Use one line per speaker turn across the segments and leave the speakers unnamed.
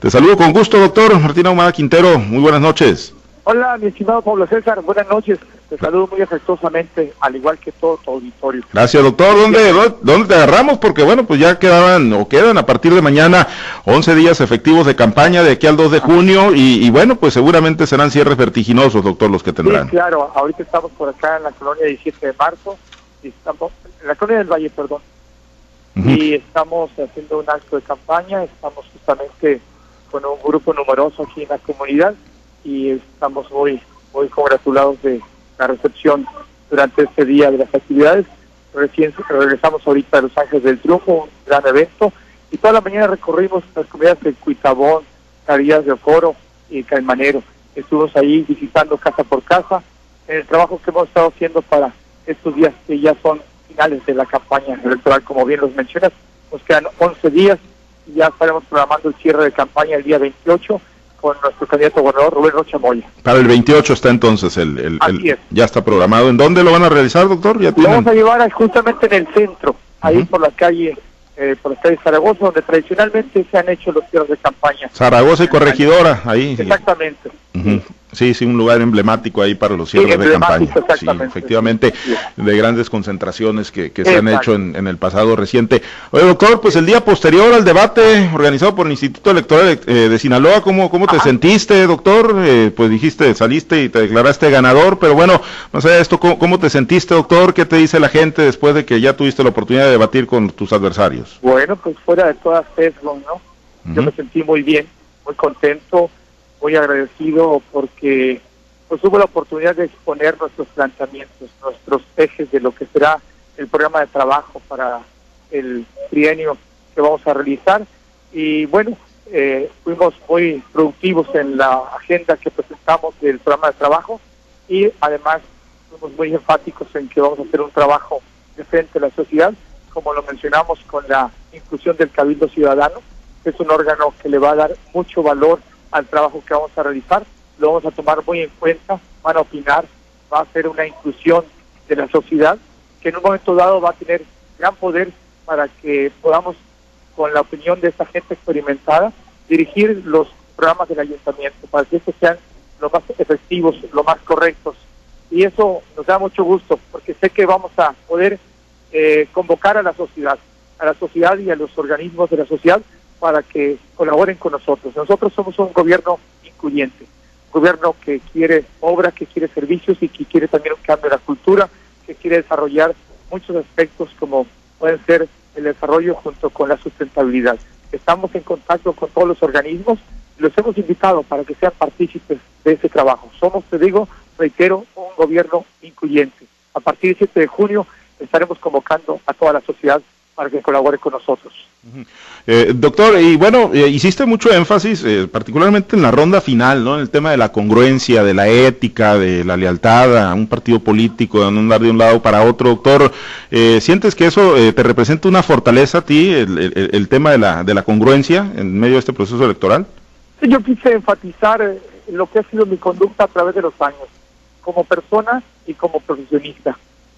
Te saludo con gusto, doctor Martín Ahumada Quintero. Muy buenas noches.
Hola, mi estimado Pablo César. Buenas noches. Te saludo muy afectuosamente, al igual que todo tu auditorio.
Gracias, doctor. ¿Dónde, ¿Dónde te agarramos? Porque, bueno, pues ya quedaban o quedan a partir de mañana 11 días efectivos de campaña de aquí al 2 de junio y, bueno, pues seguramente serán cierres vertiginosos, doctor, los que tendrán.
Sí, claro. Ahorita estamos por acá en la colonia 17 de marzo, y estamos, en la colonia del Valle, perdón, y estamos haciendo un acto de campaña. Estamos justamente con un grupo numeroso aquí en la comunidad y estamos muy, muy congratulados de la recepción durante este día de las actividades. Recién regresamos ahorita a Los Ángeles del Triunfo, un gran evento, y toda la mañana recorrimos las comunidades de Cuitabón, Carillas de Ocoro y Calmanero. Estuvimos ahí visitando casa por casa en el trabajo que hemos estado haciendo para estos días que ya son finales de la campaña electoral, como bien los mencionas. Nos quedan 11 días y ya estaremos programando el cierre de campaña el día 28 con nuestro candidato gobernador Rubén Rocha Moya.
Para el 28 está entonces el, el, ya está programado. ¿En dónde lo van a realizar, doctor?
¿Ya lo vamos a llevar justamente en el centro, ahí por la calle eh, por la calle Zaragoza, donde tradicionalmente se han hecho los cierres de campaña.
Zaragoza y Corregidora, ahí.
Exactamente.
Sí, sí, un lugar emblemático ahí para los cierres de campaña. Sí, efectivamente, de grandes concentraciones que, se han hecho en, el pasado reciente. Oye, doctor, pues el día posterior al debate organizado por el Instituto Electoral eh, de, Sinaloa, ¿cómo, cómo te sentiste, doctor? Eh, pues dijiste, saliste y te declaraste ganador, pero bueno, no sé, esto, ¿cómo, te sentiste, doctor? ¿Qué te dice la gente después de que ya tuviste la oportunidad de debatir con tus adversarios?
Bueno, pues fuera de todas sesgo, ¿no? Yo me sentí muy bien, muy contento muy agradecido porque pues hubo la oportunidad de exponer nuestros planteamientos, nuestros ejes de lo que será el programa de trabajo para el trienio que vamos a realizar. Y bueno, eh, fuimos muy productivos en la agenda que presentamos del programa de trabajo y además fuimos muy enfáticos en que vamos a hacer un trabajo de frente a la sociedad, como lo mencionamos con la inclusión del Cabildo Ciudadano, que es un órgano que le va a dar mucho valor al trabajo que vamos a realizar, lo vamos a tomar muy en cuenta, van a opinar, va a ser una inclusión de la sociedad que en un momento dado va a tener gran poder para que podamos, con la opinión de esta gente experimentada, dirigir los programas del ayuntamiento para que estos sean lo más efectivos, lo más correctos. Y eso nos da mucho gusto, porque sé que vamos a poder eh, convocar a la sociedad, a la sociedad y a los organismos de la sociedad para que colaboren con nosotros. Nosotros somos un gobierno incluyente, un gobierno que quiere obra, que quiere servicios y que quiere también un cambio de la cultura, que quiere desarrollar muchos aspectos como pueden ser el desarrollo junto con la sustentabilidad. Estamos en contacto con todos los organismos y los hemos invitado para que sean partícipes de ese trabajo. Somos, te digo, reitero, un gobierno incluyente. A partir del 7 de junio estaremos convocando a toda la sociedad para que colabore con nosotros.
Eh, doctor, y bueno, eh, hiciste mucho énfasis, eh, particularmente en la ronda final, ¿no? En el tema de la congruencia, de la ética, de la lealtad a un partido político, de no andar de un lado para otro. Doctor, ¿sientes que eso te representa una fortaleza a ti, el, tema de la, de la congruencia en medio de este proceso electoral?
Sí, yo quise enfatizar lo que ha sido mi conducta a través de los años, como persona y como profesionista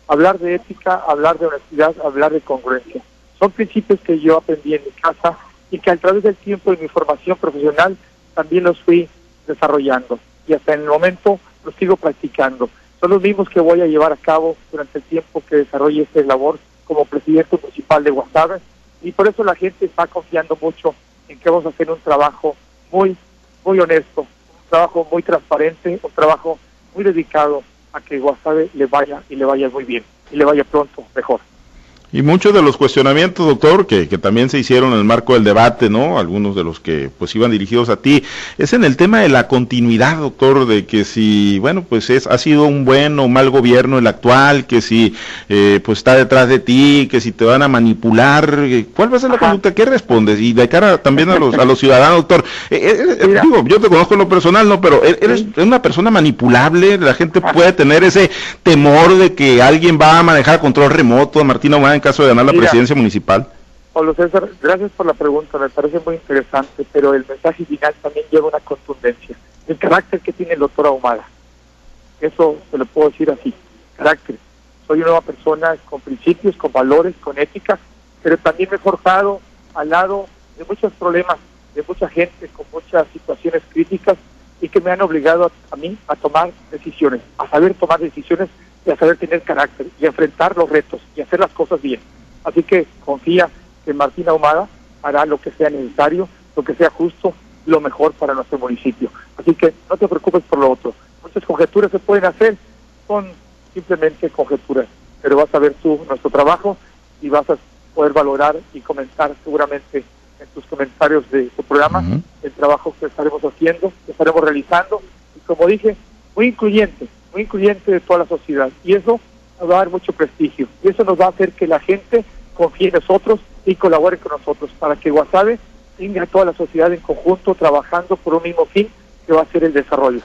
hablar de ética, hablar de honestidad, hablar de congruencia. Son principios que yo aprendí en mi casa y que a través del tiempo de mi formación profesional también los fui desarrollando y hasta en el momento los sigo practicando. Son los mismos que voy a llevar a cabo durante el tiempo que desarrolle esta labor como presidente municipal de Guasave y por eso la gente está confiando mucho en que vamos a hacer un trabajo muy, muy honesto, un trabajo muy transparente, un trabajo muy dedicado a que Guasave le vaya y le vaya muy bien y le vaya pronto mejor.
Y muchos de los cuestionamientos, doctor, que, que, también se hicieron en el marco del debate, ¿no? Algunos de los que pues iban dirigidos a ti, es en el tema de la continuidad, doctor, de que si, bueno, pues es, ha sido un buen o mal gobierno el actual, que si eh, pues está detrás de ti, que si te van a manipular, eh, ¿cuál va a ser la conducta? ¿Qué respondes? Y de cara también a los, a los ciudadanos, doctor, eh, digo, yo te conozco en lo personal, ¿no? Pero e-, eres una persona manipulable, la gente puede tener ese temor de que alguien va a manejar control remoto, Martina en caso de ganar la presidencia municipal?
Pablo César, gracias por la pregunta, me parece muy interesante, pero el mensaje final también lleva una contundencia. El carácter que tiene el doctor Ahumada, eso se lo puedo decir así, carácter. Soy una nueva persona con principios, con valores, con ética, pero también me he forjado al lado de muchos problemas de mucha gente con muchas situaciones críticas y que me han obligado a, mí a tomar decisiones, a saber tomar decisiones y a saber tener carácter y enfrentar los retos y hacer las cosas bien. Así que confía que Martín Ahumada hará lo que sea necesario, lo que sea justo, lo mejor para nuestro municipio. Así que no te preocupes por lo otro. Muchas conjeturas se pueden hacer, son simplemente conjeturas, pero vas a ver tú nuestro trabajo y vas a poder valorar y comentar seguramente en tus comentarios de tu programa el trabajo que estaremos haciendo, que estaremos realizando, y como dije, muy incluyente, muy incluyente de toda la sociedad. Y eso nos va a dar mucho prestigio. Y eso nos va a hacer que la gente confíe en nosotros y colabore con nosotros para que Guasave tenga a toda la sociedad en conjunto trabajando por un mismo fin que va a ser el desarrollo.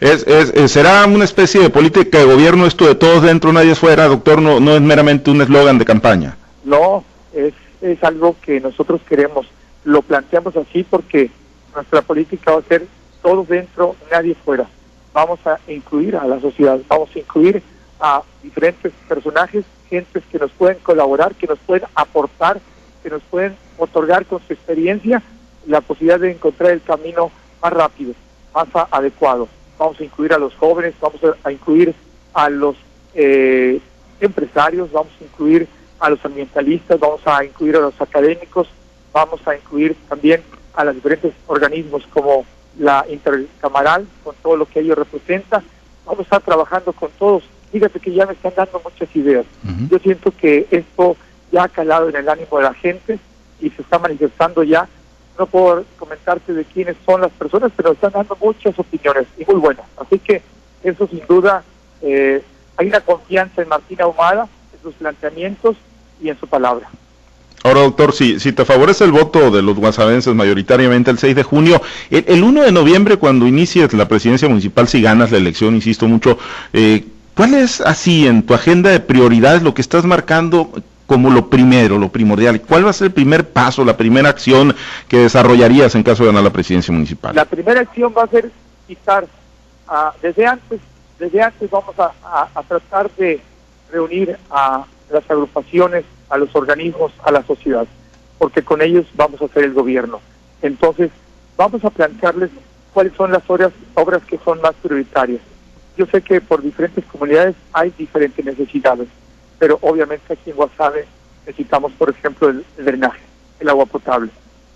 Es, es, ¿Será una especie de política de gobierno esto de todos dentro, nadie fuera, doctor? No, no es meramente un eslogan de campaña.
No, es es algo que nosotros queremos. Lo planteamos así porque nuestra política va a ser todos dentro, nadie fuera. Vamos a incluir a la sociedad, vamos a incluir a diferentes personajes, gentes que nos pueden colaborar, que nos pueden aportar, que nos pueden otorgar con su experiencia la posibilidad de encontrar el camino más rápido, más adecuado. Vamos a incluir a los jóvenes, vamos a incluir a los eh, empresarios, vamos a incluir a los ambientalistas, vamos a incluir a los académicos, vamos a incluir también a los diferentes organismos como la intercamaral, con todo lo que ello representa. Vamos a estar trabajando con todos. Fíjate que ya me están dando muchas ideas. Yo siento que esto ya ha calado en el ánimo de la gente y se está manifestando ya. No puedo comentarte de quiénes son las personas, pero están dando muchas opiniones y muy buenas. Así que eso sin duda, eh, hay una confianza en Martina Ahumada, en sus planteamientos y en su palabra.
Ahora, doctor, si, si te favorece el voto de los guasavenses mayoritariamente el 6 de junio, el, 1 de noviembre, cuando inicies la presidencia municipal, si ganas la elección, insisto mucho, eh, ¿cuál es así en tu agenda de prioridades lo que estás marcando como lo primero, lo primordial? ¿Cuál va a ser el primer paso, la primera acción que desarrollarías en caso de ganar la presidencia municipal?
La primera acción va a ser quitar, ah, desde antes, desde antes vamos a tratar de reunir a las agrupaciones, a los organismos, a la sociedad, porque con ellos vamos a hacer el gobierno. Entonces, vamos a plantearles cuáles son las obras, que son más prioritarias. Yo sé que por diferentes comunidades hay diferentes necesidades, pero obviamente aquí en Guasave necesitamos, por ejemplo, el, drenaje, el agua potable,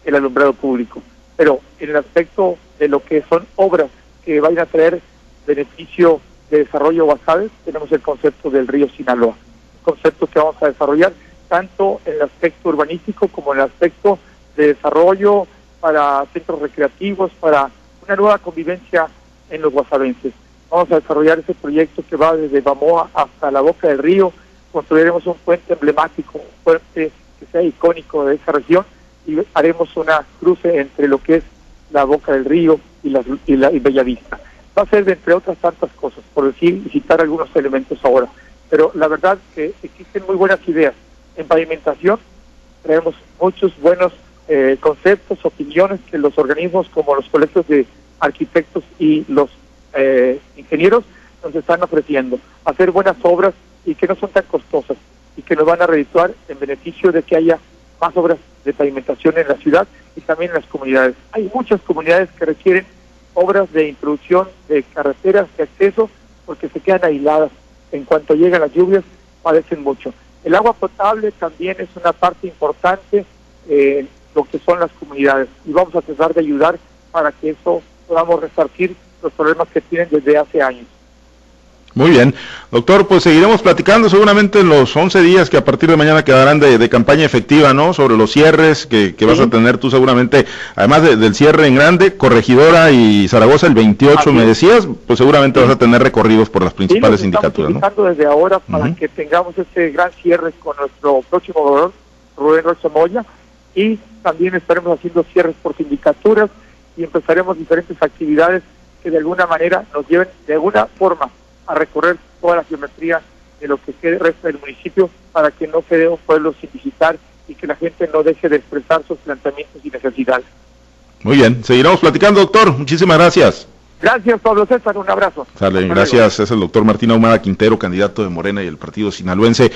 el alumbrado público. Pero en el aspecto de lo que son obras que vayan a traer beneficio de desarrollo Guasave, tenemos el concepto del río Sinaloa conceptos que vamos a desarrollar, tanto en el aspecto urbanístico como en el aspecto de desarrollo para centros recreativos, para una nueva convivencia en los guasavenses. Vamos a desarrollar ese proyecto que va desde Bamoa hasta la boca del río. Construiremos un puente emblemático, un puente que sea icónico de esa región y haremos una cruce entre lo que es la boca del río y la, y la y Bellavista. Va a ser de entre otras tantas cosas, por decir y citar algunos elementos ahora pero la verdad que existen muy buenas ideas. En pavimentación tenemos muchos buenos eh, conceptos, opiniones que los organismos como los colegios de arquitectos y los eh, ingenieros nos están ofreciendo. Hacer buenas obras y que no son tan costosas y que nos van a redituar en beneficio de que haya más obras de pavimentación en la ciudad y también en las comunidades. Hay muchas comunidades que requieren obras de introducción de carreteras de acceso porque se quedan aisladas en cuanto llegan las lluvias, padecen mucho. El agua potable también es una parte importante en lo que son las comunidades y vamos a tratar de ayudar para que eso podamos resarcir los problemas que tienen desde hace años.
Muy bien. Doctor, pues seguiremos platicando seguramente en los 11 días que a partir de mañana quedarán de, campaña efectiva, ¿no? Sobre los cierres que, vas a tener tú seguramente, además del cierre en grande, Corregidora y Zaragoza el 28, me decías, pues seguramente vas a tener recorridos por las principales sí, sindicaturas,
¿no? desde ahora para que tengamos este gran cierre con nuestro próximo gobernador, Rubén Rocha Moya, y también estaremos haciendo cierres por sindicaturas y empezaremos diferentes actividades que de alguna manera nos lleven de alguna forma a recorrer toda la geometría de lo que quede resta del municipio para que no quede un pueblo sin visitar y que la gente no deje de expresar sus planteamientos y necesidades.
Muy bien, seguiremos platicando, doctor. Muchísimas gracias.
Gracias, Pablo César. Un abrazo.
Sale, gracias. Es el doctor Martín Ahumada Quintero, candidato de Morena y el partido sinaloense.